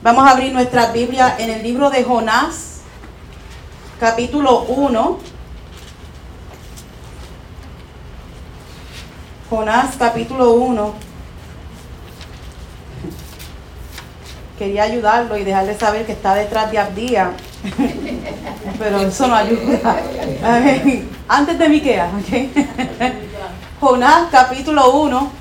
Vamos a abrir nuestra Biblia en el libro de Jonás, capítulo 1. Jonás, capítulo 1. Quería ayudarlo y dejarle saber que está detrás de Abdía. Pero eso no ayuda. Antes de Miqueas, ¿ok? Jonás, capítulo 1.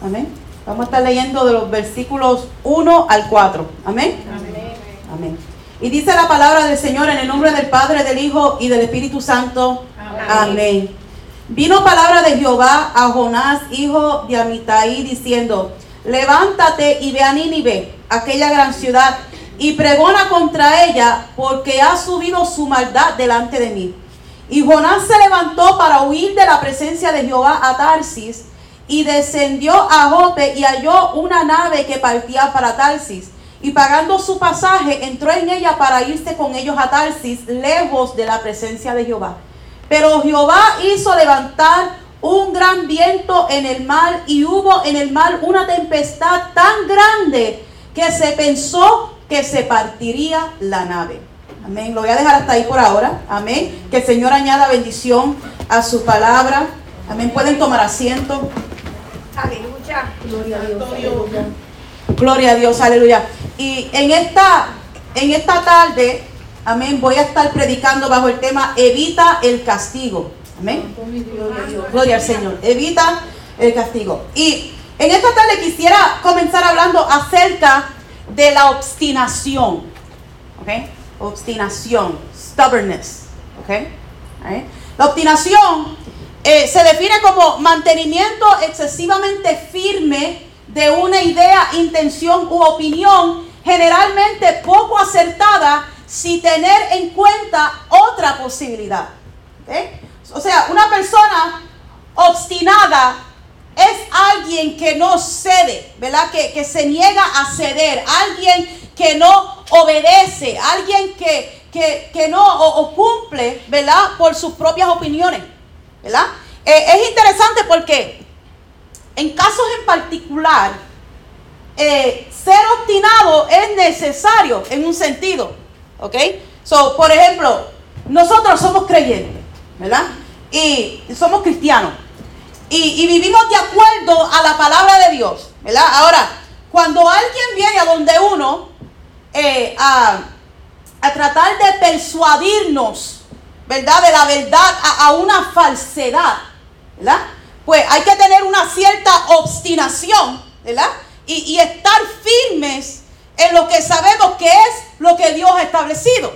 Amén. Vamos a estar leyendo de los versículos 1 al 4. Amén. Amén. Y dice la palabra del Señor en el nombre del Padre, del Hijo y del Espíritu Santo. Amén. Vino palabra de Jehová a Jonás, hijo de Amitai, diciendo, levántate y ve a Nínive, aquella gran ciudad, y pregona contra ella, porque ha subido su maldad delante de mí. Y Jonás se levantó para huir de la presencia de Jehová a Tarsis, y descendió a Jope y halló una nave que partía para Tarsis. Y pagando su pasaje, entró en ella para irse con ellos a Tarsis, lejos de la presencia de Jehová. Pero Jehová hizo levantar un gran viento en el mar y hubo en el mar una tempestad tan grande que se pensó que se partiría la nave. Amén. Lo voy a dejar hasta ahí por ahora. Amén. Que el Señor añada bendición a su palabra. Amén. Pueden tomar asiento. Aleluya. Gloria a Dios. Aleluya. Gloria a Dios. Aleluya. Y en esta, en esta tarde, amén, voy a estar predicando bajo el tema Evita el castigo. Amén. Gloria al Señor. Evita el castigo. Y en esta tarde quisiera comenzar hablando acerca de la obstinación. ¿Ok? Obstinación. Stubbornness. ¿Ok? La obstinación eh, se define como mantenimiento excesivamente firme de una idea, intención u opinión, generalmente poco acertada, sin tener en cuenta otra posibilidad. O sea, una persona obstinada es alguien que no cede, ¿verdad? Que, que, se niega a ceder, alguien que no obedece, alguien que, que, no o cumple, ¿verdad? Por sus propias opiniones. Eh, es interesante porque en casos en particular, eh, ser obstinado es necesario en un sentido, ¿ok? So, por ejemplo, nosotros somos creyentes, ¿verdad? Y somos cristianos. Y, vivimos de acuerdo a la palabra de Dios, ¿verdad? Ahora, cuando alguien viene a donde uno eh, a tratar de persuadirnos ¿verdad? De la verdad a, una falsedad, ¿verdad? Pues hay que tener una cierta obstinación, ¿verdad? Y, estar firmes en lo que sabemos que es lo que Dios ha establecido.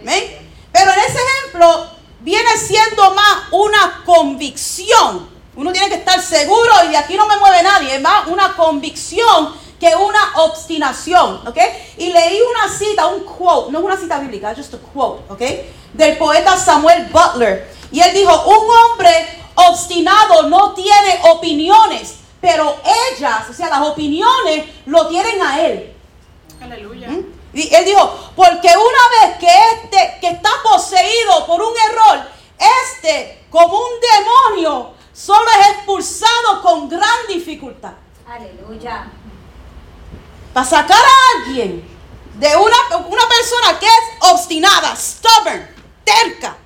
¿Amén? Pero en ese ejemplo viene siendo más una convicción. Uno tiene que estar seguro y de aquí no me mueve nadie. Es más una convicción que una obstinación. ¿Ok? Y leí una cita, un quote, no es una cita bíblica, just a quote. ¿Ok? Del poeta Samuel Butler. Y él dijo, un hombre obstinado no tiene opiniones, pero ellas, o sea, las opiniones lo tienen a él. Aleluya. ¿Mm? Y él dijo, porque una vez que este, que está poseído por un error, este, como un demonio, solo es expulsado con gran dificultad. Aleluya. Para sacar a alguien de una, una persona que es obstinada, stubborn, terca,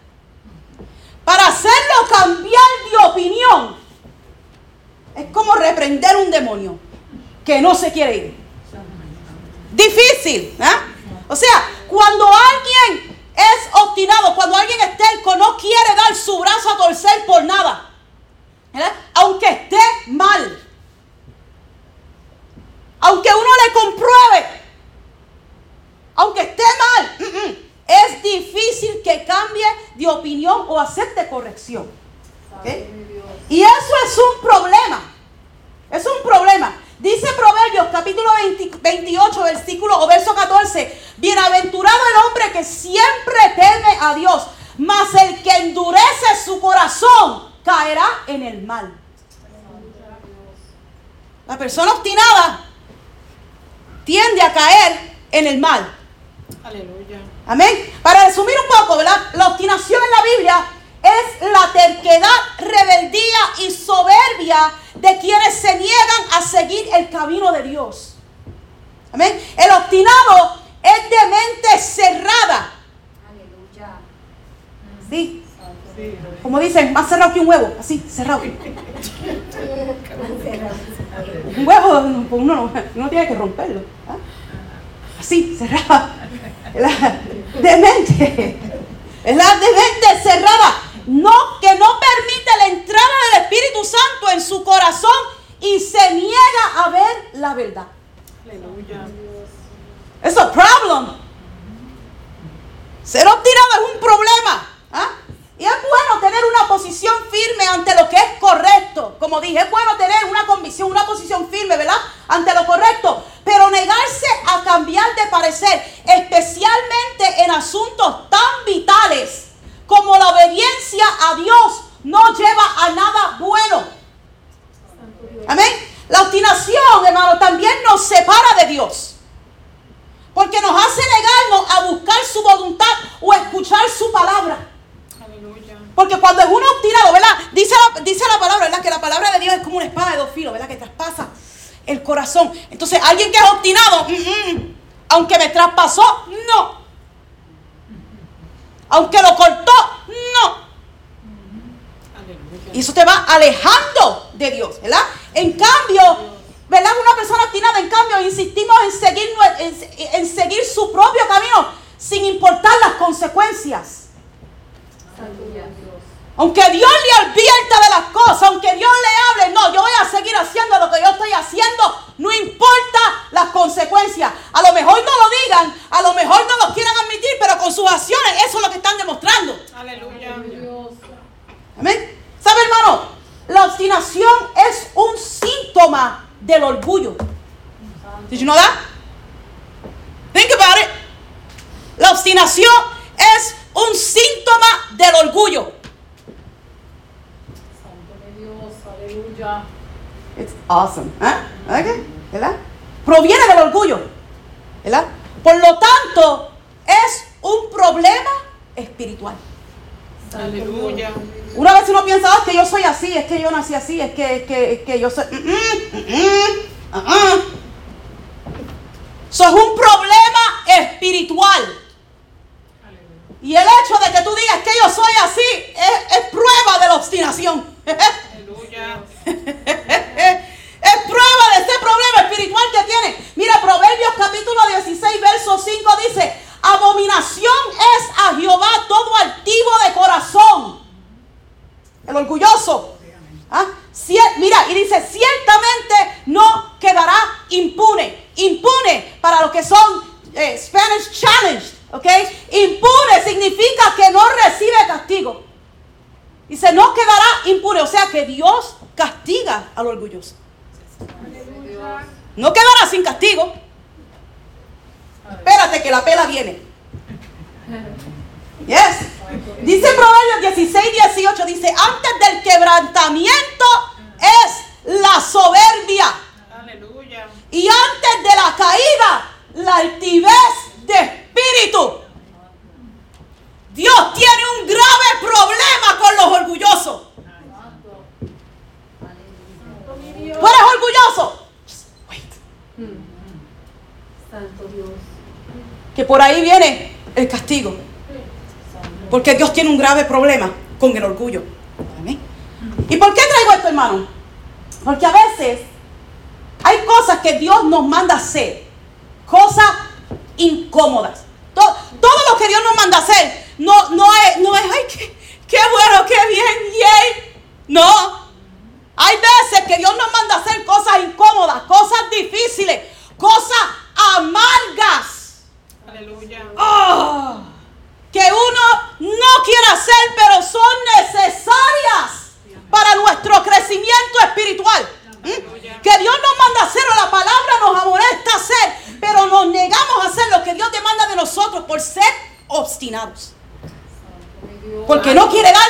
para hacerlo cambiar de opinión, es como reprender un demonio que no se quiere ir. Difícil, ¿eh? O sea, cuando alguien es obstinado, cuando alguien es terco, no quiere dar su brazo a torcer por nada, aunque esté mal, aunque uno le compruebe, aunque esté mal. Mm, mm es difícil que cambie de opinión o acepte corrección. Y eso es un problema. Es un problema. Dice Proverbios capítulo 28, versículo o verso 14. Bienaventurado el hombre que siempre teme a Dios, mas el que endurece su corazón caerá en el mal. La persona obstinada tiende a caer en el mal. Aleluya. Amén. Para resumir un poco, ¿verdad? La obstinación en la Biblia es la terquedad, rebeldía y soberbia de quienes se niegan a seguir el camino de Dios. Amén. El obstinado es de mente cerrada. Aleluya. Sí. Como dicen, más cerrado que un huevo, así, cerrado. Un huevo, uno, no- uno tiene que romperlo. ¿ah? Así, cerrado. La- De mente. Es la de mente cerrada. No, que no permite la entrada del Espíritu Santo en su corazón y se niega a ver la verdad. Aleluya. Es un problema. Ser obstinado es un problema. ¿ah? Y es bueno tener una posición firme ante lo que es correcto. Como dije, es bueno tener una convicción, una posición firme, ¿verdad? Ante lo correcto. Cambiar de parecer, especialmente en asuntos tan vitales como la obediencia a Dios, no lleva a nada bueno. Amén. La obstinación, hermano, también nos separa de Dios. Porque nos hace negarnos a buscar su voluntad o escuchar su palabra. Porque cuando es uno obstinado, ¿verdad? Dice la, dice la palabra, ¿verdad? Que la palabra de Dios es como una espada de dos filos, ¿verdad? Que traspasa el corazón. Entonces, alguien que es obstinado, mm, mm, aunque me traspasó, no. Aunque lo cortó, no. Y eso te va alejando de Dios, ¿verdad? En cambio, ¿verdad? Una persona obstinada, en cambio, insistimos en seguir, en seguir su propio camino sin importar las consecuencias. Aunque Dios le advierta de las cosas, aunque Dios le hable, no, yo voy a seguir haciendo lo que yo estoy haciendo, no importa las consecuencias. A lo mejor no lo digan, a lo mejor no lo quieran admitir, pero con sus acciones eso es lo que están demostrando. Aleluya. Amén. ¿Sabe, hermano? La obstinación es un síntoma del orgullo. Did you know that? Think about it. La obstinación es un síntoma del orgullo. It's awesome. ¿eh? Okay, ¿Verdad? Proviene del orgullo. ¿Verdad? Por lo tanto, es un problema espiritual. Aleluya. Una vez uno piensa, "Ah, es que yo soy así, es que yo nací así, es que, es que, es que yo soy... mm, mm, mm, mm, ah, ah". Eso es un problema espiritual. Y el hecho de que tú digas que yo soy así es, es prueba de la obstinación. Es prueba de este problema espiritual que tiene. Mira, Proverbios capítulo 16, verso 5 dice, abominación es a Jehová todo altivo de corazón. El orgulloso. ¿Ah? Mira, y dice, ciertamente no quedará impune. Impune para los que son eh, Spanish challenged. ¿Ok? Impune significa que no recibe castigo. Dice, no quedará impune. O sea que Dios castiga al orgulloso. No quedará sin castigo. Espérate que la pela viene. Yes. Dice Proverbios 16, 18, dice, antes del quebrantamiento es la soberbia. Aleluya. Y antes de la caída, la altivez de espíritu. Dios tiene un grave problema con los orgullosos. ¿Tú eres orgulloso? Just wait. Santo Dios. Que por ahí viene el castigo. Porque Dios tiene un grave problema con el orgullo. Amén. ¿Y por qué traigo esto, hermano? Porque a veces hay cosas que Dios nos manda hacer. Cosas incómodas. To- Todo, lo que Dios nos manda hacer no, no, es, no es, ay, qué, qué bueno, qué bien, yay. No. Hay veces que Dios nos manda hacer cosas incómodas, cosas difíciles, cosas amargas. Aleluya. Ah, que uno no quiere hacer, pero son necesarias para nuestro crecimiento espiritual. ¿Mm? Que Dios nos manda a hacer o la palabra nos amonesta a hacer, pero nos negamos a hacer lo que Dios demanda de nosotros por ser obstinados. Porque no quiere dar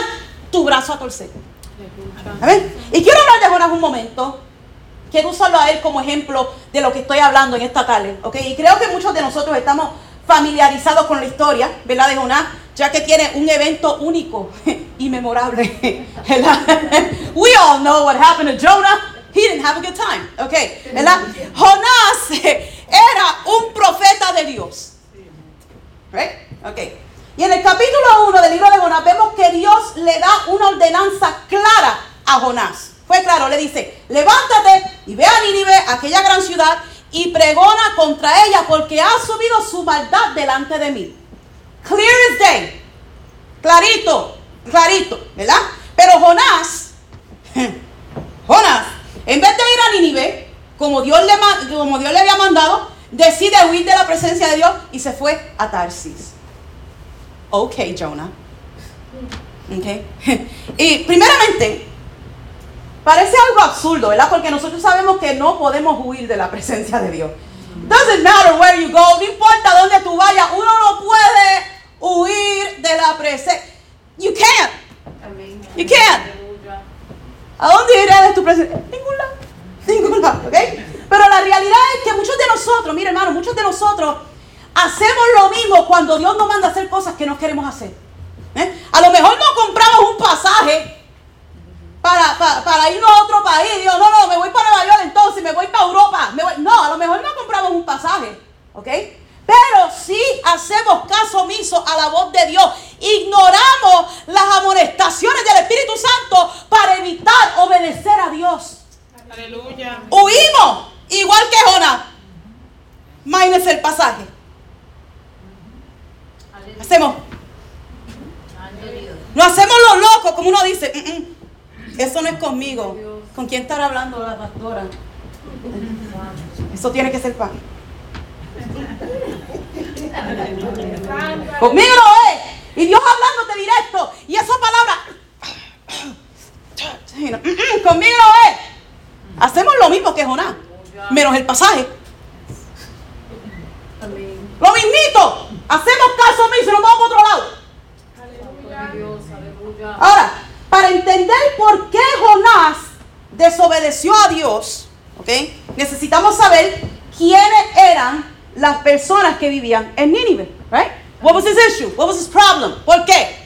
tu brazo a torcer. Aleluya. Amén. Y quiero hablar de Jonás un momento. quiero usarlo a él como ejemplo de lo que estoy hablando en esta tarde, ¿ok? Y creo que muchos de nosotros estamos familiarizados con la historia, ¿verdad? De Jonás, ya que tiene un evento único y memorable, ¿verdad? We all know what happened to Jonah. He didn't have a good time, ¿ok? ¿Verdad? Jonás era un profeta de Dios. Right? Ok. Y en el capítulo 1 del libro de Jonás vemos que Dios le da una ordenanza clara a Jonás. Fue claro, le dice, levántate y ve a Nínive, aquella gran ciudad, y pregona contra ella porque ha subido su maldad delante de mí. Clear as day. Clarito, clarito, ¿verdad? Pero Jonás, Jonás, en vez de ir a Nínive, como Dios le, como Dios le había mandado, decide huir de la presencia de Dios y se fue a Tarsis. Ok, Jonah. Okay. y primeramente, parece algo absurdo, ¿verdad? Porque nosotros sabemos que no podemos huir de la presencia de Dios. Doesn't matter where you go, no importa dónde tú vayas, uno no puede huir de la presencia. You can't. You can't. ¿A dónde iré de tu presencia? Ningún lado. Ningún lado, ¿ok? Pero la realidad es que muchos de nosotros, mire hermano, muchos de nosotros hacemos lo mismo cuando Dios nos manda a hacer cosas que no queremos hacer. ¿Eh? A lo mejor no compramos un pasaje para, para, irnos a otro país. Digo, no, no, me voy para Nueva York entonces, me voy para Europa. No, a lo mejor no compramos un pasaje, ¿ok? Pero sí hacemos caso omiso a la voz de Dios. Ignoramos las amonestaciones del Espíritu Santo para evitar obedecer a Dios. Aleluya. Huimos, igual que Jonás. Máines el pasaje. Hacemos. No hacemos los locos, como uno dice. Mm, mm, eso no es conmigo. ¿Con quién estará hablando la pastora? Eso tiene que ser para Conmigo no es. Y Dios hablándote directo. Y esa palabra. Mm, conmigo no es. Hacemos lo mismo que Jonás. Menos el pasaje. Lo mismito. Hacemos caso omiso y nos vamos para otro lado. Ahora, para entender por qué Jonás desobedeció a Dios, ¿ok? Necesitamos saber quiénes eran las personas que vivían en Nínive, right? What was his issue? What was his problem? ¿Por qué?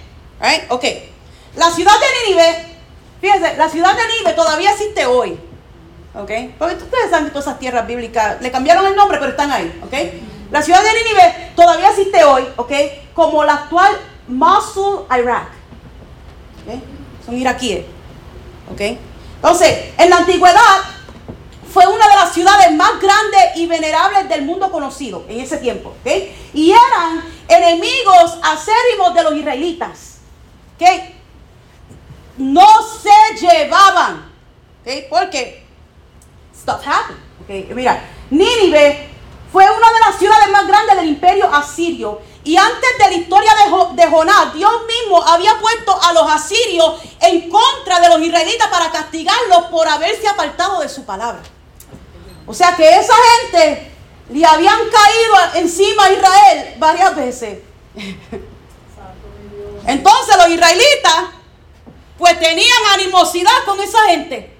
Right? Ok. La ciudad de Nínive, fíjense, la ciudad de Nínive todavía existe hoy. ¿Ok? Porque ustedes saben que todas esas tierras bíblicas le cambiaron el nombre, pero están ahí. ¿Ok? La ciudad de Nínive todavía existe hoy, ¿ok? Como la actual Mosul, Irak. Son iraquíes. ¿Ok? Entonces, en la antigüedad fue una de las ciudades más grandes y venerables del mundo conocido en ese tiempo. ¿ok? Y eran enemigos acérrimos de los israelitas. ¿ok? No se llevaban. ¿ok? Porque stuff happened. ¿ok? Mira, Nínive fue una de las ciudades más grandes del imperio asirio. Y antes de la historia de, de, Jonás, Dios mismo había puesto a los asirios en contra de los israelitas para castigarlos por haberse apartado de su palabra. O sea que esa gente le habían caído encima a Israel varias veces. Entonces los israelitas pues tenían animosidad con esa gente.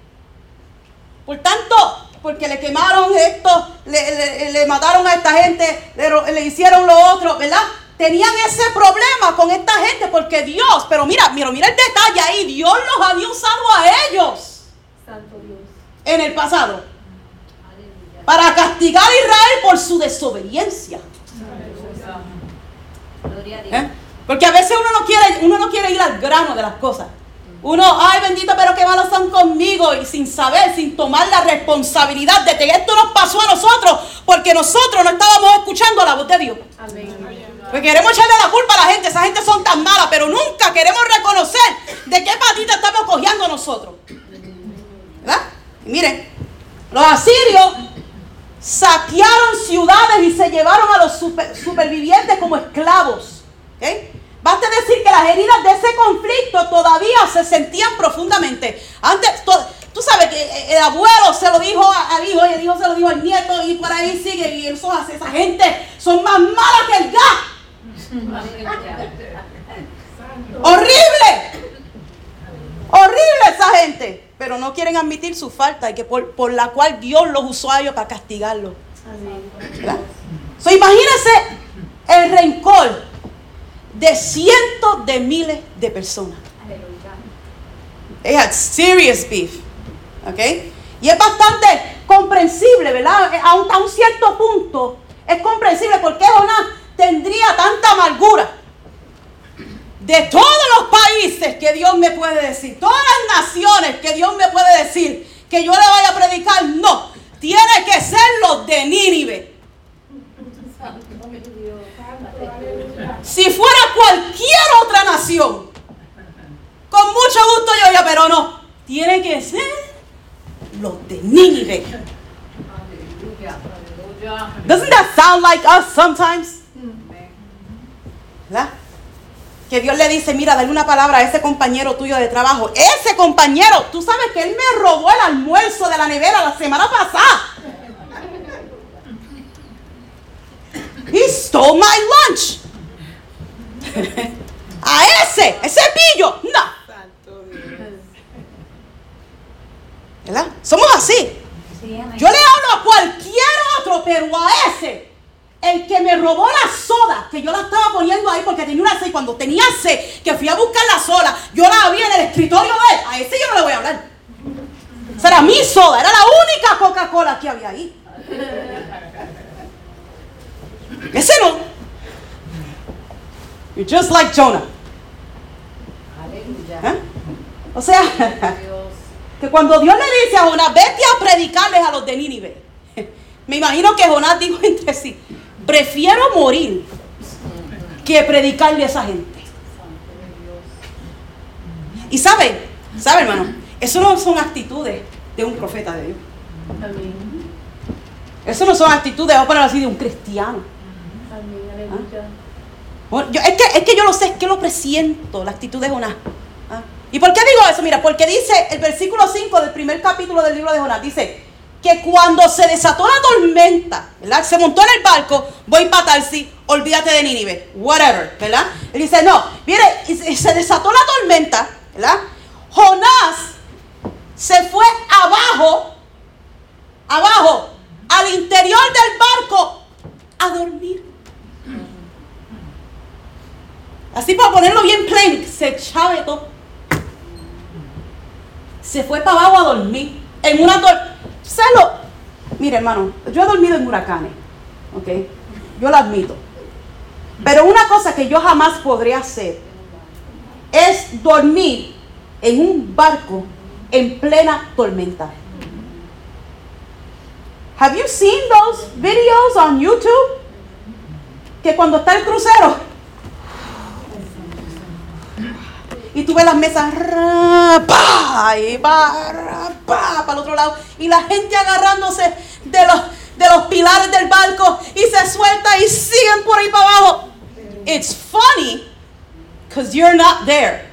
Por tanto, porque le quemaron esto, le, mataron a esta gente, le, le, hicieron lo otro, ¿verdad? Tenían ese problema con esta gente porque Dios, pero mira, mira, mira el detalle ahí, Dios los había usado a ellos. Santo Dios. En el pasado para castigar a Israel por su desobediencia. ¿Eh? Porque a veces uno no quiere, uno no quiere ir al grano de las cosas. Uno, ay bendito, pero qué malos son conmigo y sin saber, sin tomar la responsabilidad de que esto nos pasó a nosotros porque nosotros no estábamos escuchando la voz de Dios. Porque queremos echarle la culpa a la gente, esa gente son tan malas, pero nunca queremos reconocer de qué patita estamos cogiendo nosotros. ¿Verdad? Y miren, los asirios saquearon ciudades y se llevaron a los supervivientes como esclavos. ¿okay? Basta decir que las heridas de ese conflicto todavía se sentían profundamente. Antes, tú sabes que el abuelo se lo dijo al hijo y el hijo se lo dijo al nieto y por ahí sigue. Y eso hace, esa gente son más malas que el gas. Horrible. Horrible esa gente. pero no quieren admitir su falta y que por, por la cual Dios los usó a ellos para castigarlos. Imagínense el rencor de cientos de miles de personas. They had serious beef. ¿Ok? Y es bastante comprensible, ¿verdad? A un, a un cierto punto es comprensible porque Jonás tendría tanta amargura. De todos los países que Dios me puede decir, todas las naciones que Dios me puede decir que yo le vaya a predicar, no. Tiene que ser los de Nínive. Si fuera cualquier otra nación, con mucho gusto yo ya, pero no. Tiene que ser los de Nínive. Doesn't that sound like us sometimes? ¿Verdad? Que Dios le dice, mira, dale una palabra a ese compañero tuyo de trabajo. Ese compañero, tú sabes que él me robó el almuerzo de la nevera la semana pasada. He stole my lunch. a ese, ese pillo, no. ¿Verdad? Somos así. Yo le hablo a cualquier otro, pero a ese, el que me robó la soda, que yo la estaba poniendo ahí porque tenía una sed, cuando tenía sed, que fui a buscar la soda, yo la vi en el escritorio de él, a ese yo no le voy a hablar. Esa era mi soda, era la única Coca-Cola que había ahí. Ese no. You're just like Jonah. ¿Eh? O sea, que cuando Dios le dice a Jonás, vete a predicarles a los de Nínive, me imagino que Jonás dijo entre sí, prefiero morir que predicarle a esa gente. Y sabe, sabe hermano, eso no son actitudes de un profeta de Dios. Eso no son actitudes, vamos a ponerlo así, de un cristiano. Bueno, yo- es, que, es que yo lo sé, es que lo presiento, la actitud de Jonás. ¿Ah? ¿Y por qué digo eso? Mira, porque dice el versículo 5 del primer capítulo del libro de Jonás, dice que cuando se desató la tormenta, ¿verdad? Se montó en el barco, voy para Tarsi, olvídate de Nínive, whatever, ¿verdad? Él dice, no, mire, se desató la tormenta, ¿verdad? Jonás se fue abajo, abajo, al interior del barco, a dormir. Así para ponerlo bien plain, se chavetó. Se fue para abajo a dormir. En una tor Celo. Mire, hermano, yo he dormido en huracanes. ¿Ok? Yo lo admito. Pero una cosa que yo jamás podría hacer es dormir en un barco en plena tormenta. Have you seen those videos on YouTube? Que cuando está el crucero, y tú ves las mesas ra, pa, y va ra, pa, para el otro lado y la gente agarrándose de los de los pilares del barco y se suelta y siguen por ahí para abajo. It's funny because you're not there.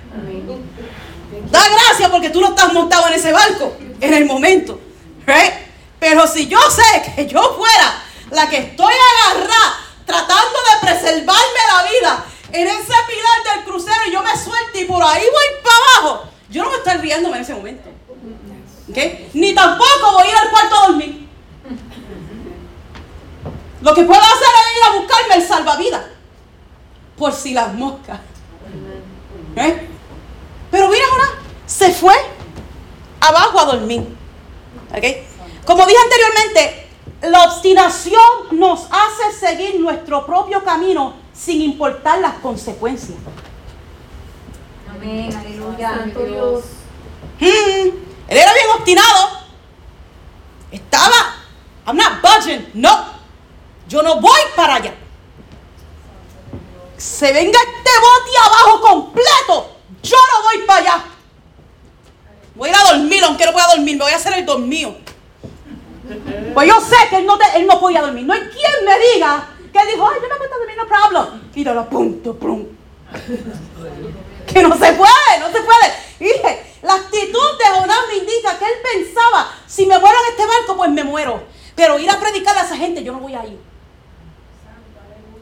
Da gracia porque tú no estás montado en ese barco en el momento, right? Pero si yo sé que yo fuera la que estoy agarrada tratando de preservarme la vida en ese pilar del crucero y yo me suelto y por ahí voy para abajo, yo no me estoy riéndome en ese momento. ¿ok? Ni tampoco voy a ir al cuarto a dormir. Lo que puedo hacer es ir a buscarme el salvavidas. Por si las moscas. ¿Eh? Pero mira ahora, se fue abajo a dormir. ¿Ok? Como dije anteriormente, la obstinación nos hace seguir nuestro propio camino sin importar las consecuencias. Amén, aleluya. Santo Dios. Mm, él era bien obstinado. Estaba, I'm not budging. No, yo no voy para allá. Se venga este bote abajo completo. Yo no voy para allá. Voy a ir a dormir, aunque no pueda dormir, me voy a hacer el dormido. Pues yo sé que él no, te- él no podía dormir. No hay quien me diga que dijo, ay, yo me acuesto a dormir, no problem. Y lo punto, pum. Que no se puede, no se puede. Y la actitud de Jonás me indica que él pensaba, si me muero en este barco, pues me muero. Pero ir a predicar a esa gente, yo no voy a ir.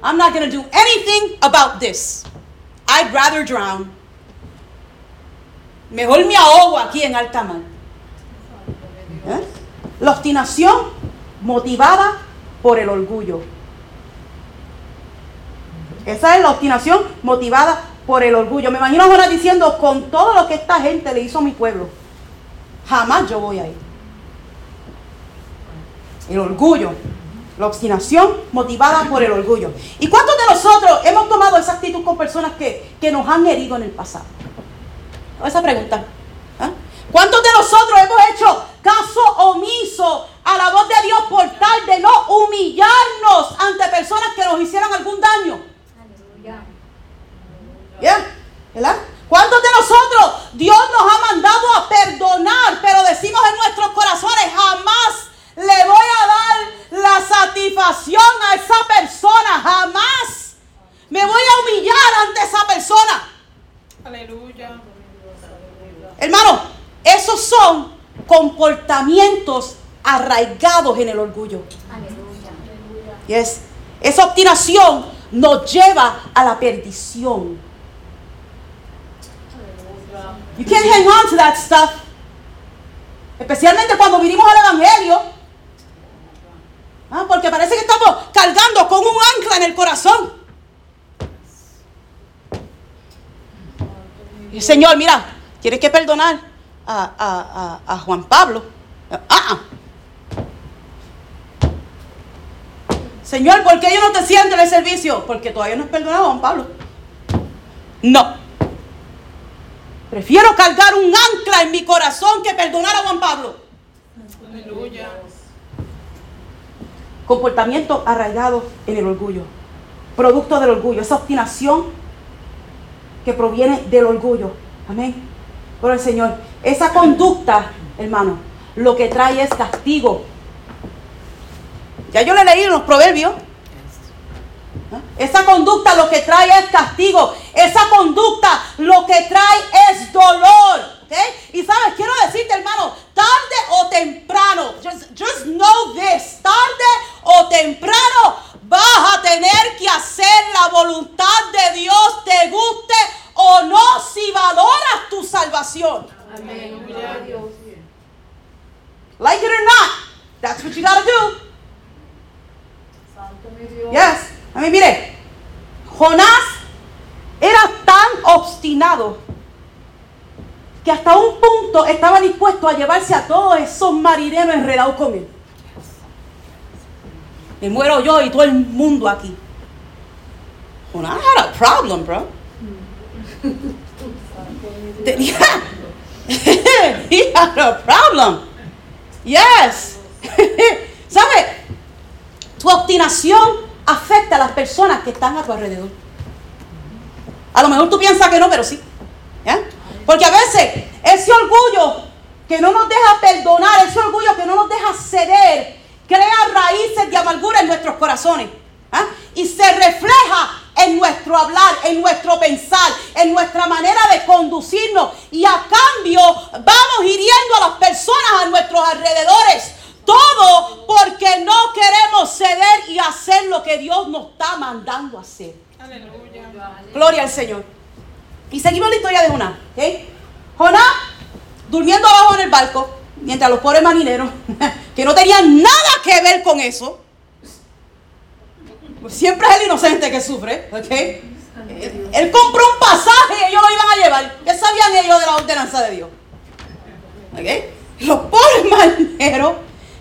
I'm not going to do anything about this. I'd rather drown. Mejor me ahogo aquí en alta mar. La obstinación motivada por el orgullo. Esa es la obstinación motivada por el orgullo. Me imagino ahora diciendo, con todo lo que esta gente le hizo a mi pueblo, jamás yo voy a ir. El orgullo, la obstinación motivada por el orgullo. ¿Y cuántos de nosotros hemos tomado esa actitud con personas que, que nos han herido en el pasado? Esa pregunta. ¿ah? ¿Cuántos de nosotros hemos hecho caso omiso a la voz de Dios por tal de no humillarnos ante personas que nos hicieron algún daño? ¿Ya? ¿Verdad? ¿Cuántos de nosotros Dios nos ha mandado a perdonar, pero decimos en nuestros corazones, jamás le voy a dar la satisfacción a esa persona, jamás me voy a humillar ante esa persona? Aleluya. Hermano, esos son comportamientos arraigados en el orgullo. Yes. Esa obstinación nos lleva a la perdición. You can't hang on to that stuff. Especialmente cuando vinimos al Evangelio. Ah, porque parece que estamos cargando con un ancla en el corazón. Señor, mira, tienes que perdonar a, a- a- a Juan Pablo. Ah, ah. Señor, ¿por qué yo no te siento en el servicio? Porque todavía no has perdonado a Juan Pablo. No. Prefiero cargar un ancla en mi corazón que perdonar a Juan Pablo. Aleluya. Comportamiento arraigado en el orgullo. Producto del orgullo. Esa obstinación que proviene del orgullo. Amén. Por el Señor. Esa conducta, hermano, lo que trae es castigo. Ya yo le leí en los proverbios. Esa conducta lo que trae es castigo. Esa conducta lo que trae es dolor. ¿ok? Y sabes, quiero decirte, hermano, tarde o temprano, just, just know this, tarde o temprano vas a tener que hacer la voluntad de Dios, te guste o no, si valoras tu salvación. Like it or not, that's what you gotta do. Yes. A mí, mire, Jonás era tan obstinado que hasta un punto estaba dispuesto a llevarse a todos esos marineros enredados con él. Me muero yo y todo el mundo aquí. Jonás had a problem, bro. Tenía. He had a problem. Yes. ¿Sabe? Tu obstinación afecta a las personas que están a tu alrededor. A lo mejor tú piensas que no, pero sí. Porque a veces ese orgullo que no nos deja perdonar, ese orgullo que no nos deja ceder, crea raíces de amargura en nuestros corazones. ¿ah? Y se refleja en nuestro hablar, en nuestro pensar, en nuestra manera de conducirnos. Y a cambio vamos hiriendo a las personas a nuestros alrededores. Todo porque no queremos ceder y hacer lo que Dios nos está mandando hacer. Aleluya. Gloria al Señor. Y seguimos la historia de Jonás. ¿ok? Jonás durmiendo abajo en el barco, mientras los pobres marineros, que no tenían nada que ver con eso, pues siempre es el inocente que sufre, ¿ok? Él, él compró un pasaje y ellos lo iban a llevar. ¿Qué sabían ellos de la ordenanza de Dios? ¿Ok? Los pobres marineros,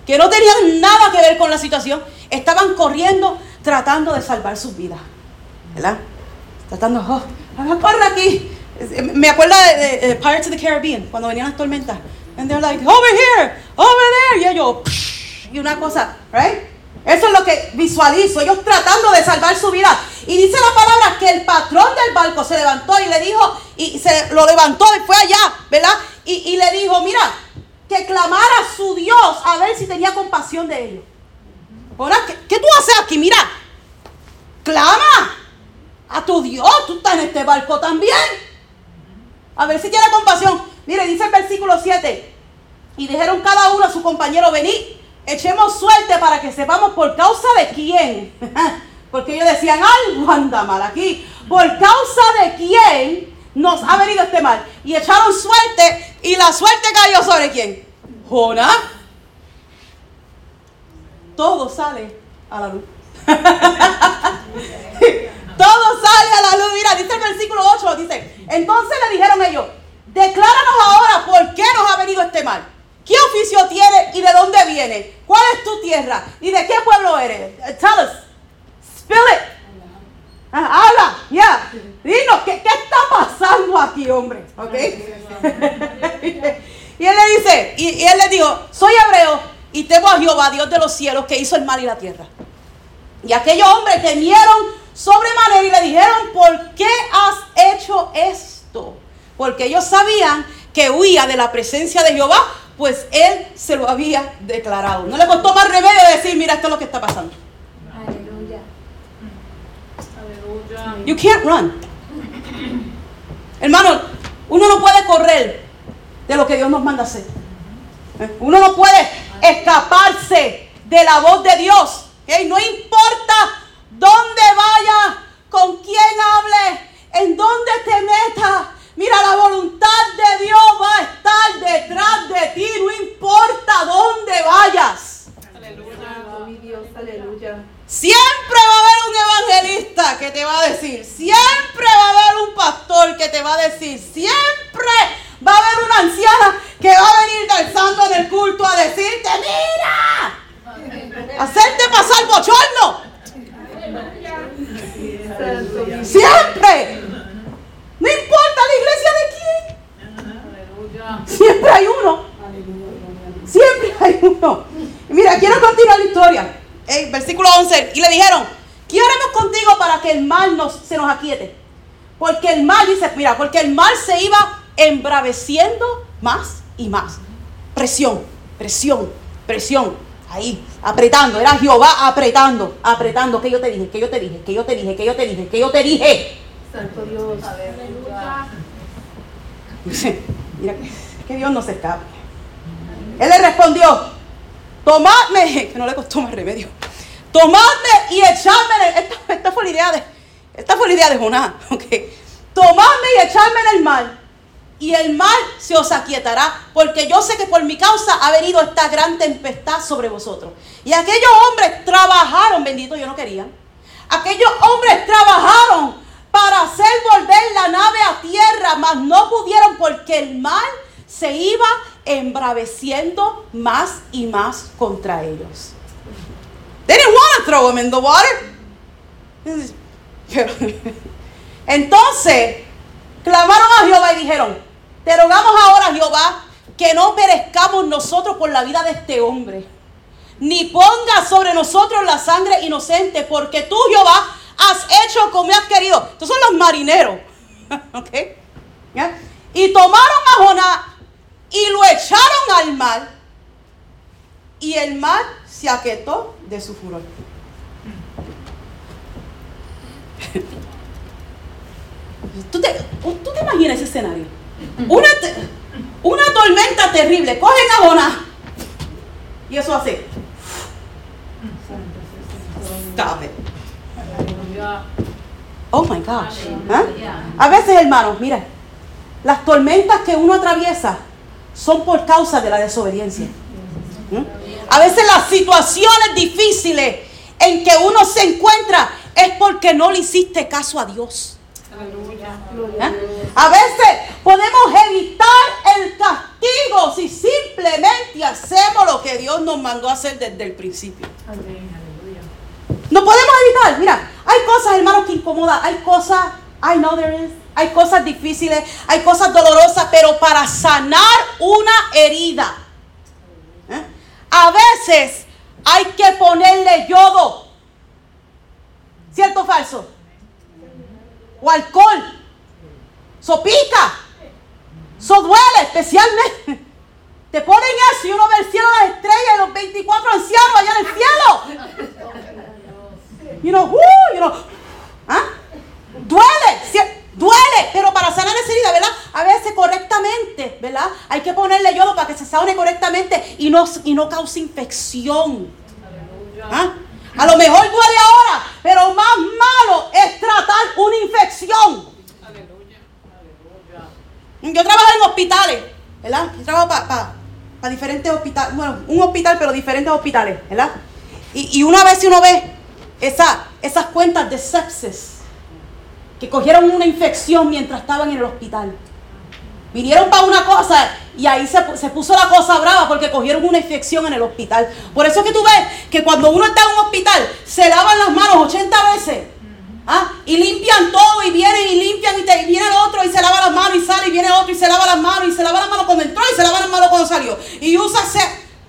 que no tenían nada que ver con la situación, estaban corriendo tratando de salvar sus vidas. ¿Verdad? Tratando, oh, corre aquí. Me acuerdo de, de- de Pirates of the Caribbean, cuando venían las tormentas. And they're like, over here, over there. Y psh, y una cosa, right? Eso es lo que visualizo, ellos tratando de salvar su vida. Y dice la palabra que el patrón del barco se levantó y le dijo, y se lo levantó y fue allá, ¿verdad? Y, y le dijo, mira, que clamara a su Dios a ver si tenía compasión de ellos. Ahora, ¿qué, qué tú haces aquí? Mira, clama a tu Dios, tú estás en este barco también. A ver si tiene compasión. Mire, dice el versículo 7. Y dijeron cada uno a su compañero, venid, echemos suerte para que sepamos por causa de quién. Porque ellos decían, algo anda mal aquí. Por causa de quién nos ha venido este mal. Y echaron suerte y la suerte cayó sobre quién. Jonás. todo sale a la luz. todo sale a la luz. Mira, dice el versículo 8, dice, entonces le dijeron ellos, decláranos ahora por qué nos ha venido este mal. ¿Qué oficio tienes y de dónde viene? ¿Cuál es tu tierra? ¿Y de qué pueblo eres? Tell us. Spill it. Ah, habla, ya. Dinos, ¿qué, ¿qué, está pasando aquí, hombre? ¿Ok? y él le dice, y, él le dijo, soy hebreo y temo a Jehová, Dios de los cielos, que hizo el mar y la tierra. Y aquellos hombres temieron sobremanera y le dijeron, ¿por qué has hecho esto? Porque ellos sabían que huía de la presencia de Jehová, pues él se lo había declarado. No le costó más remedio decir, mira, esto es lo que está pasando. Aleluya. Aleluya. You can't run. Hermano, uno no puede correr de lo que Dios nos manda hacer. ¿Eh? Uno no puede escaparse de la voz de Dios. ¿ok? No importa dónde vaya, con quién hable, en dónde te metas. Mira, la voluntad de Dios va a estar detrás de ti, no importa dónde vayas. Aleluya. Santo mi Dios, aleluya. Siempre va a haber un evangelista que te va a decir, siempre va a haber un pastor que te va a decir, siempre va a haber una anciana que va a venir danzando en el culto a decirte, mira, hacerte pasar bochorno. Siempre. No importa la iglesia de quién. Siempre hay uno. Siempre hay uno. Mira, quiero continuar la historia. Eh, versículo 11. Y le dijeron, ¿qué haremos contigo para que el mal nos, se nos aquiete? Porque el mal, dice, mira, porque el mal se iba embraveciendo más y más. Presión, presión, presión. Ahí, apretando. Era Jehová apretando, apretando. Que yo te dije, que yo te dije, que yo te dije, que yo te dije, que yo te dije. Santo Dios. Mira, que, que Dios no se escape. Él le respondió, tomadme, que no le costó más remedio, tomadme y echadme, esta, esta de, esta fue la idea de Jonás, tomadme y echadme en el mar, y el mar se os aquietará, porque yo sé que por mi causa ha venido esta gran tempestad sobre vosotros. Y aquellos hombres trabajaron, bendito, yo no quería, aquellos hombres trabajaron para hacer volver la nave a tierra, mas no pudieron porque el mar se iba embraveciendo más y más contra ellos. They didn't want to throw him in the water. Entonces, clamaron a Jehová y dijeron, te rogamos ahora, Jehová, que no perezcamos nosotros por la vida de este hombre, ni pongas sobre nosotros la sangre inocente, porque tú, Jehová, has hecho como has querido. Estos son los marineros. ¿Ok? ¿Ya? Y tomaron a Jonás y lo echaron al mar. Y el mar se aquietó de su furor. ¿Tú te, tú te imaginas ese escenario? Una, te- una tormenta terrible. Cogen a Jonás. Y eso hace. Stop it. Oh my gosh. ¿Ah? A veces, hermanos, mira, las tormentas que uno atraviesa son por causa de la desobediencia. ¿Mm? A veces las situaciones difíciles en que uno se encuentra es porque no le hiciste caso a Dios. ¿Ah? A veces podemos evitar el castigo si simplemente hacemos lo que Dios nos mandó a hacer desde el principio. No podemos evitar, mira, hay cosas, hermanos, que incomodan, hay cosas, I know there is, hay cosas difíciles, hay cosas dolorosas, pero para sanar una herida, ¿eh? a veces hay que ponerle yodo, ¿cierto o falso? O alcohol, so pica, so duele especialmente. Te ponen eso y uno ve el cielo, las estrellas y los 24 ancianos allá en el cielo. You know, whoo, you know, ¿ah? Duele, sí, duele, pero para sanar esa herida, ¿verdad? A veces correctamente, ¿verdad? Hay que ponerle yodo para que se sane correctamente y no, y no cause infección. ¿ah? A lo mejor duele ahora, pero más malo es tratar una infección. Yo trabajo en hospitales, ¿verdad? Yo trabajo para diferentes hospitales, bueno, un hospital, pero diferentes hospitales, ¿verdad? Y, y una vez uno ve esa- esas cuentas de sepsis, que cogieron una infección mientras estaban en el hospital. Vinieron para una cosa y ahí se, se puso la cosa brava porque cogieron una infección en el hospital. Por eso es que tú ves que cuando uno está en un hospital se lavan las manos 80 veces. ¿ah? Y limpian todo y vienen y limpian y, te- y viene el otro y se lava las manos y sale y viene otro y se lava las manos y se lava las manos cuando entró y se lava las manos cuando salió. Y usa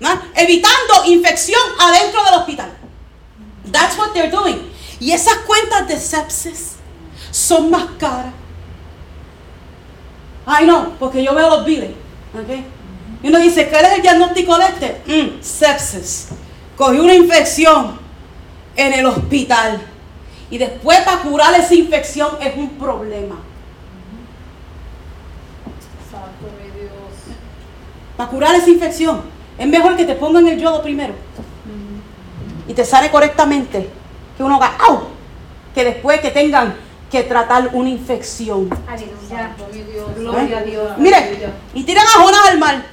¿ah? evitando infección adentro del hospital. That's what they're doing. Y esas cuentas de sepsis son más caras. Ay, no, porque yo veo los biles. ¿ok? Y uno dice, ¿cuál es el diagnóstico de este? Mm, sepsis. Cogió una infección en el hospital. Y después para curar esa infección es un problema. Santo mi Dios. Para curar esa infección es mejor que te pongan el yodo primero. Y te sale correctamente. Que uno haga, ¡au! Que después que tengan que tratar una infección. Aleluya. Gloria a Dios. Mire, y tiran a Jonás al mar.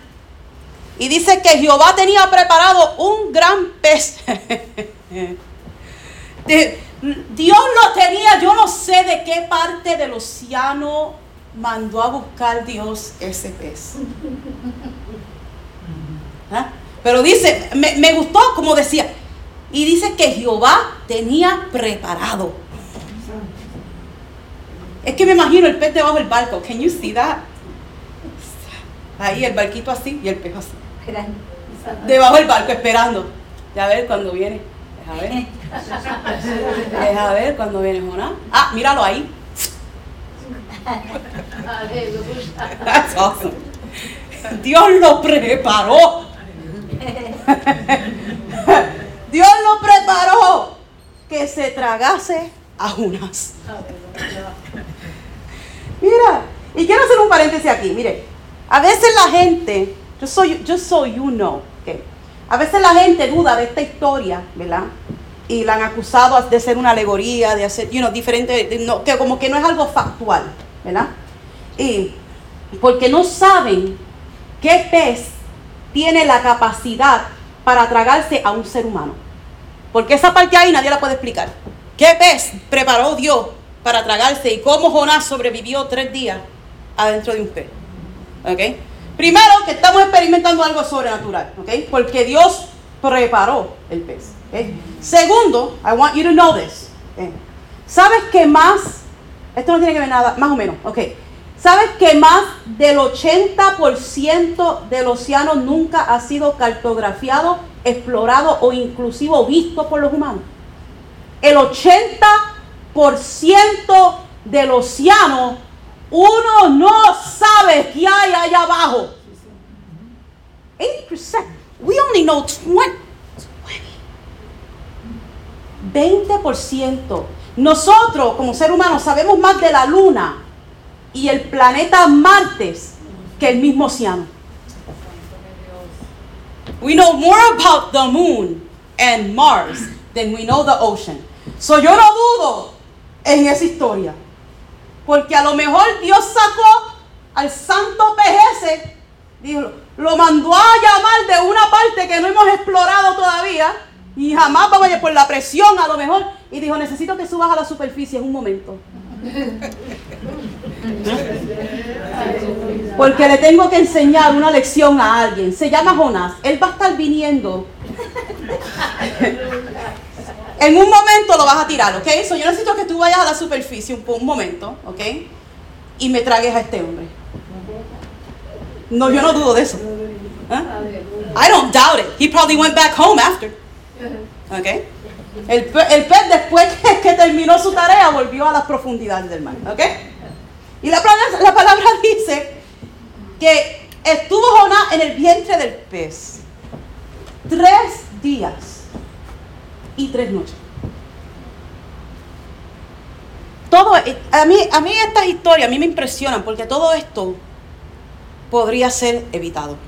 Y dice que Jehová tenía preparado un gran pez. Dios lo tenía, yo no sé de qué parte del océano mandó a buscar Dios ese pez. ¿Ah? Pero dice, me, me gustó como decía, y dice que Jehová tenía preparado. Es que me imagino el pez debajo del barco. Can you see that? Ahí el barquito así y el pez así. Debajo del barco esperando. Ya ver cuando viene. Deja ver. Deja ver cuando viene Jonás. Ah, míralo ahí. That's awesome. Dios lo preparó. Dios lo preparó que se tragase a Jonás. Mira, y quiero hacer un paréntesis aquí, mire, a veces la gente, yo soy, yo soy you know, ok, a veces la gente duda de esta historia, ¿verdad? Y la han acusado de ser una alegoría, de hacer, you know, diferente, no, que como que no es algo factual, ¿verdad? Y porque no saben qué pez tiene la capacidad para tragarse a un ser humano. Porque esa parte ahí nadie la puede explicar. ¿Qué pez preparó Dios para tragarse y cómo Jonás sobrevivió tres días adentro de un pez? ¿Ok? Primero, que estamos experimentando algo sobrenatural, ¿ok? Porque Dios preparó el pez. ¿ok? Segundo, I want you to know this. ¿ok? ¿Sabes que más? Esto no tiene que ver nada, más o menos, ¿ok? ¿Sabes que más del 80% del océano nunca ha sido cartografiado, explorado o inclusive visto por los humanos? El 80% del océano uno no sabe qué hay allá abajo. 80%. We only know 20. 20%. Nosotros, como ser humano, sabemos más de la luna y el planeta Marte que el mismo océano. We know more about the moon and Mars than we know the ocean. So yo no dudo en esa historia. Porque a lo mejor Dios sacó al santo PGS, dijo, lo mandó a llamar de una parte que no hemos explorado todavía y jamás vamos a ir por la presión a lo mejor. Y dijo, necesito que subas a la superficie en un momento. Porque le tengo que enseñar una lección a alguien. Se llama Jonás. Él va a estar viniendo. En un momento lo vas a tirar, ¿ok? So, yo necesito que tú vayas a la superficie un, un momento, ¿ok? Y me tragues a este hombre. No, yo no dudo de eso. ¿Ah? I don't doubt it. He probably went back home after. ¿Ok? El, pe- el pez después que, terminó su tarea volvió a las profundidades del mar. ¿Ok? Y la palabra, la palabra dice que estuvo Jonás en el vientre del pez tres días y tres noches. Todo, eh, a mí, a mí estas historias, a mí me impresionan porque todo esto podría ser evitado.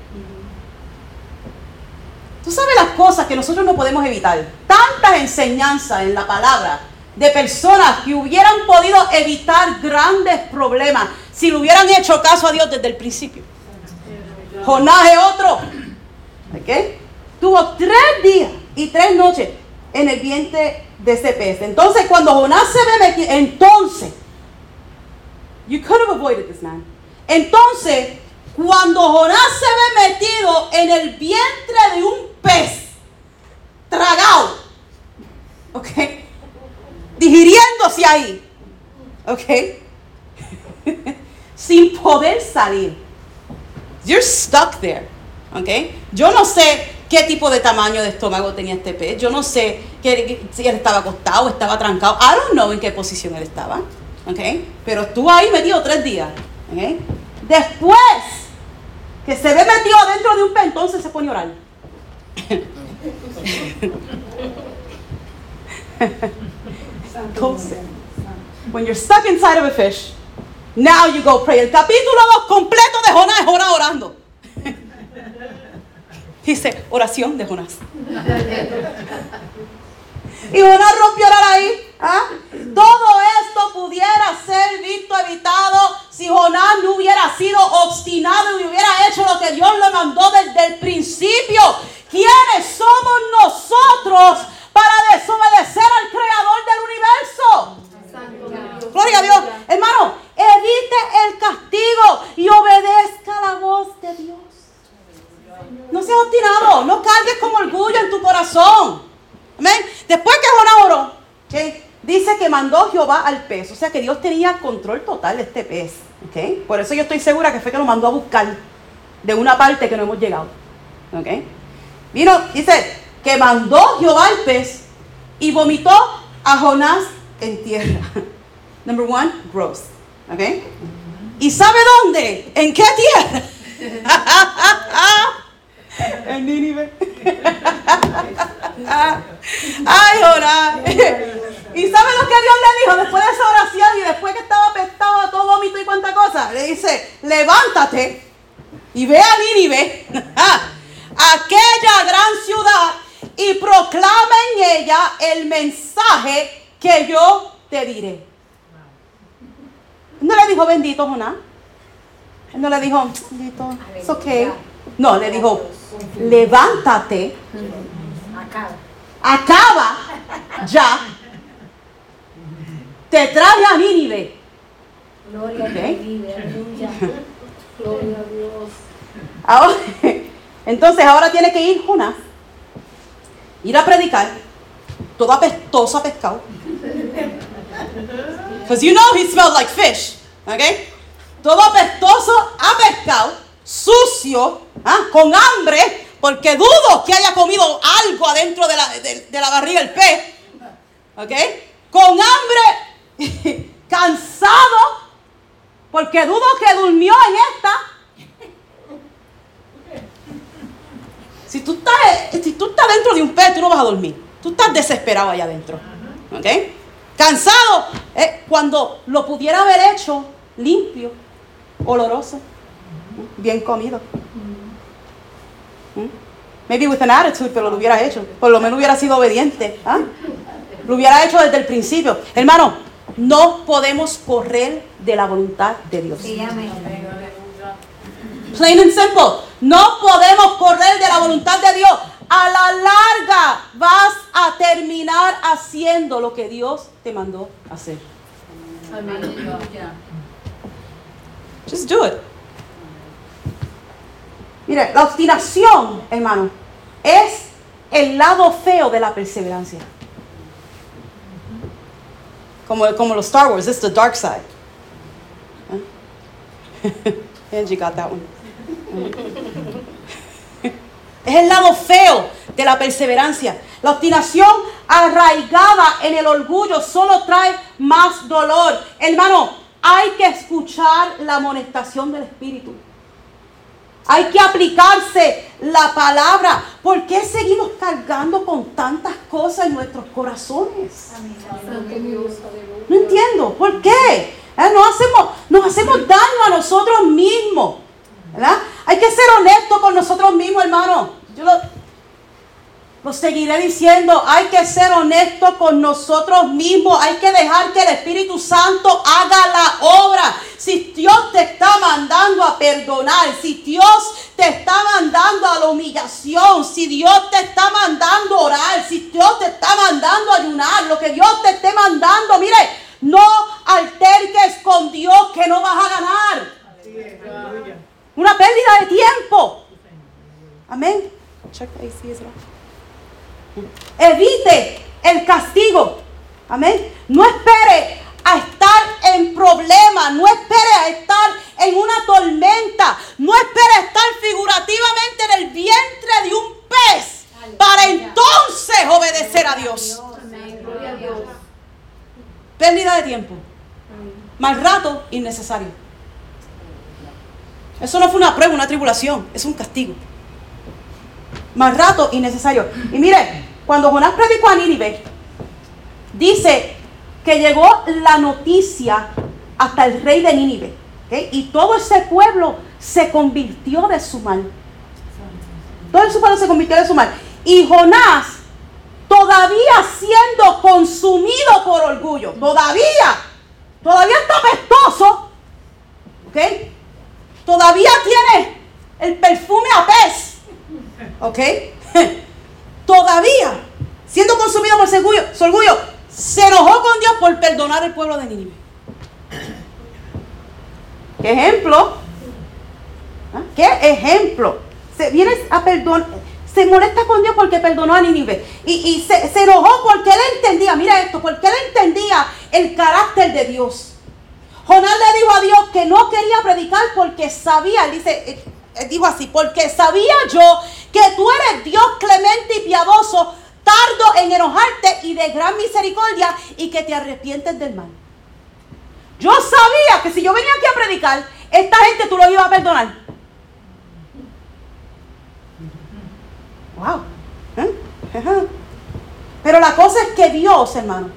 Tú sabes las cosas que nosotros no podemos evitar. Tantas enseñanzas en la palabra de personas que hubieran podido evitar grandes problemas si le hubieran hecho caso a Dios desde el principio. Jonás es otro. ¿Ok? Tuvo tres días y tres noches en el vientre de ese pez. Entonces, cuando Jonás se ve metido, entonces, you could have avoided this man. Entonces, cuando Jonás se ve metido en el vientre de un pez, tragado, ¿ok? Digiriéndose ahí, ¿ok? Sin poder salir. You're stuck there, ¿ok? Yo no sé qué tipo de tamaño de estómago tenía este pez. Yo no sé que, si él estaba acostado, estaba trancado. I don't know en qué posición él estaba, ¿ok? Pero estuvo ahí metido tres días, ¿ok? Después que se ve metido dentro de un pez, entonces se pone a orar. Entonces, when you're stuck inside of a fish, now you go pray. El capítulo 2 completo de Jonás es Jonás orando. Dice, oración de Jonás. Y Jonás rompió orar ahí. ¿ah? Todo esto pudiera ser visto, evitado, si Jonás no hubiera sido obstinado y hubiera hecho lo que Dios le mandó desde el principio. ¿Quiénes somos nosotros para desobedecer al creador del universo? Gloria a Dios. Hermano, evite el castigo y obedezca la voz de Dios. No seas obstinado, no cargues con orgullo en tu corazón. Amén. Después que Jonás oró, dice que mandó Jehová al pez. O sea que Dios tenía control total de este pez. ¿ok? Por eso yo estoy segura que fue que lo mandó a buscar de una parte que no hemos llegado. ¿ok? Vino, dice que mandó Jehová al pez y vomitó a Jonás en tierra. Number one, gross. ¿ok? ¿Y sabe dónde? ¿En qué tierra? en Nínive. Ay, Jonás. ¿Y sabe lo que Dios le dijo después de esa oración y después que estaba apestado todo vómito y cuánta cosa? Le dice, levántate y ve a Nínive, aquella gran ciudad, y proclama en ella el mensaje que yo te diré. No le dijo bendito Jonás. No le dijo, bendito, es ok. No, le dijo, levántate, acaba ya te traje a Nínive. Gloria a. Dios. Gloria a Dios. Ahora, entonces ahora tiene que ir Jonás, ir a predicar, todo apestoso a pescado. Because you know he smelled like fish, ¿ok? Todo apestoso a pescado, sucio, ¿ah? con hambre, porque dudo que haya comido algo adentro de la, de- la barriga del pez, ¿ok? Con hambre, cansado, porque dudo que durmió en esta. Si tú, estás, si dentro de un pez, tú no vas a dormir. Tú estás desesperado allá adentro. ¿Ok? Cansado. cuando lo pudiera haber hecho limpio, oloroso, bien comido. Maybe with an attitude, pero lo hubiera hecho. Por lo menos hubiera sido obediente. ¿ah? Lo hubiera hecho desde el principio. Hermano, no podemos correr de la voluntad de Dios. Sí, amén. Plain and simple. No podemos correr de la voluntad de Dios. A la larga vas a terminar haciendo lo que Dios te mandó hacer. Just do it. Mire, la obstinación, hermano, es el lado feo de la perseverancia. Como, como los Star Wars, it's the dark side. Huh? Angie got that one. Es el lado feo de la perseverancia. La obstinación arraigada en el orgullo solo trae más dolor. Hermano, hay que escuchar la amonestación del Espíritu. Hay que aplicarse la palabra. ¿Por qué seguimos cargando con tantas cosas en nuestros corazones? No entiendo, ¿por qué? ¿Eh? Nos, hacemos, nos hacemos daño a nosotros mismos. ¿verdad? Hay que ser honestos con nosotros mismos, hermano. Yo lo, lo seguiré diciendo. Hay que ser honestos con nosotros mismos. Hay que dejar que el Espíritu Santo haga la obra. Si Dios te está mandando a perdonar, si Dios te está mandando a la humillación, si Dios te está mandando a orar, si Dios te está mandando a ayunar, lo que Dios te esté mandando, mire, no alterques con Dios que no vas a ganar. Una pérdida de tiempo. Amén. Evite el castigo. Amén. No espere a estar en problemas, no espere a estar en una tormenta, no espere estar figurativamente en el vientre de un pez para entonces obedecer a Dios. Pérdida de tiempo. Mal rato innecesario. Eso no fue una prueba, una tribulación, es un castigo. Mal rato innecesario. Y mire, cuando Jonás predicó a Nínive, dice que llegó la noticia hasta el rey de Nínive. Y todo ese pueblo se convirtió de su mal. Todo ese pueblo se convirtió de su mal. Y Jonás, todavía siendo consumido por orgullo, todavía, todavía está pestoso. Todavía tiene el perfume a pez. ¿Ok? todavía, siendo consumido por su orgullo, se enojó con Dios por perdonar al pueblo de Nínive. ¿Qué ejemplo? ¿Ah? ¿Qué ejemplo? Se viene a perdonar, se molesta con Dios porque perdonó a Nínive. Y, se, se, enojó porque él entendía, mira esto, porque él entendía el carácter de Dios. Jonás le dijo a Dios que no quería predicar porque sabía, dice, dijo así, porque sabía yo que tú eres Dios clemente y piadoso tardo en enojarte y de gran misericordia y que te arrepientes del mal. Yo sabía que si yo venía aquí a predicar, esta gente tú lo ibas a perdonar. Wow. ¿Eh? Pero la cosa es que Dios, hermano,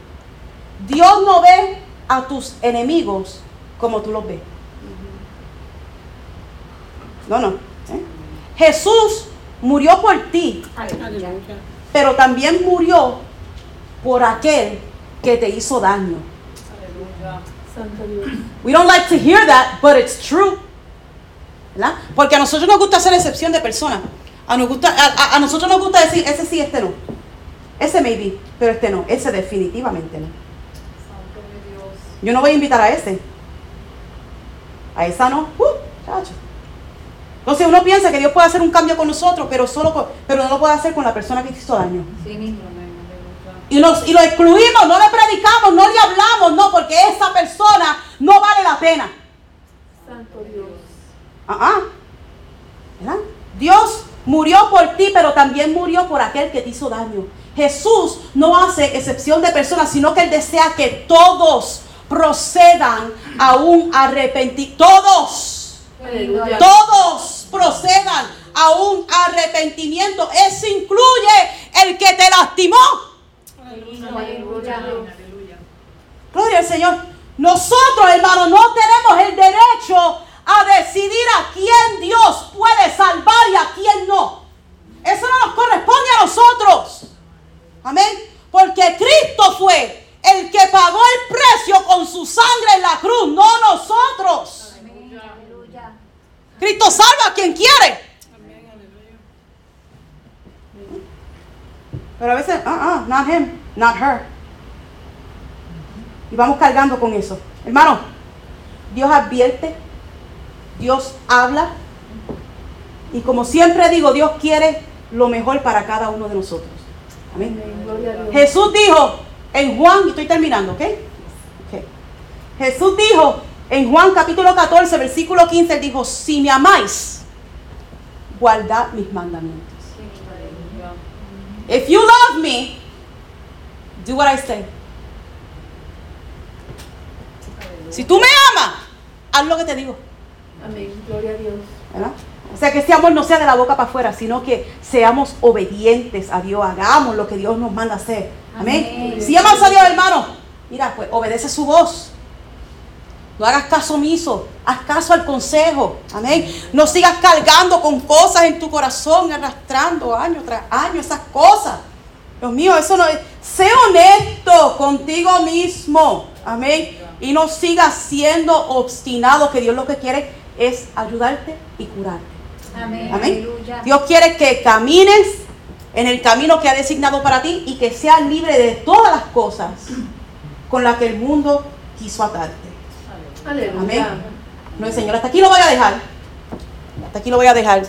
Dios no ve a tus enemigos como tú los ves. No, no. ¿eh? Jesús murió por ti pero también murió por aquel que te hizo daño. We don't like to hear that, but it's true. ¿verdad? Porque a nosotros nos gusta hacer excepción de personas. A, nos gusta, a, nosotros nos gusta decir, ese sí, este no. Ese maybe, pero este no. Ese definitivamente no. Yo no voy a invitar a ese. A esa no. Uh, chacho. Entonces uno piensa que Dios puede hacer un cambio con nosotros, pero solo pero no lo puede hacer con la persona que hizo daño. y, nos, y lo excluimos, no le predicamos, no le hablamos, no, porque esa persona no vale la pena. Santo Dios. Ah, ¿verdad? Dios murió por ti, pero también murió por aquel que te hizo daño. Jesús no hace excepción de personas, sino que Él desea que todos procedan a un arrepentimiento. Todos. Todos procedan a un arrepentimiento. Eso incluye el que te lastimó. Gloria al Señor. Nosotros, hermanos, no tenemos el derecho a decidir a quién Dios puede salvar y a quién no. Eso no nos corresponde a nosotros. Amén. Porque Cristo fue el que pagó el precio con su sangre en la cruz, no nosotros. Cristo salva a quien quiere. Pero a veces, ah, ah, not him, not her. Y vamos cargando con eso. Hermano, Dios advierte, Dios habla. Y como siempre digo, Dios quiere lo mejor para cada uno de nosotros. Amén. Jesús dijo en Juan, y estoy terminando, ¿ok? Jesús dijo en Juan capítulo 14, versículo 15, él dijo, si me amáis, guardad mis mandamientos. If you love me, do what I say. Si tú me amas, haz lo que te digo. Amén. Gloria a Dios. O sea, que este amor no sea de la boca para afuera, sino que seamos obedientes a Dios, hagamos lo que Dios nos manda hacer. Amén. Si amas a Dios, hermano, mira, pues obedece su voz. No hagas caso omiso, haz caso al consejo. Amén. No sigas cargando con cosas en tu corazón, arrastrando año tras año esas cosas. Dios mío, eso no es. Sé honesto contigo mismo. Amén. Y no sigas siendo obstinado, que Dios lo que quiere es ayudarte y curarte. Amén. Amén. Dios quiere que camines en el camino que ha designado para ti y que seas libre de todas las cosas con las que el mundo quiso atarte. Amén. No, Señor, hasta aquí lo voy a dejar. Hasta aquí lo voy a dejar.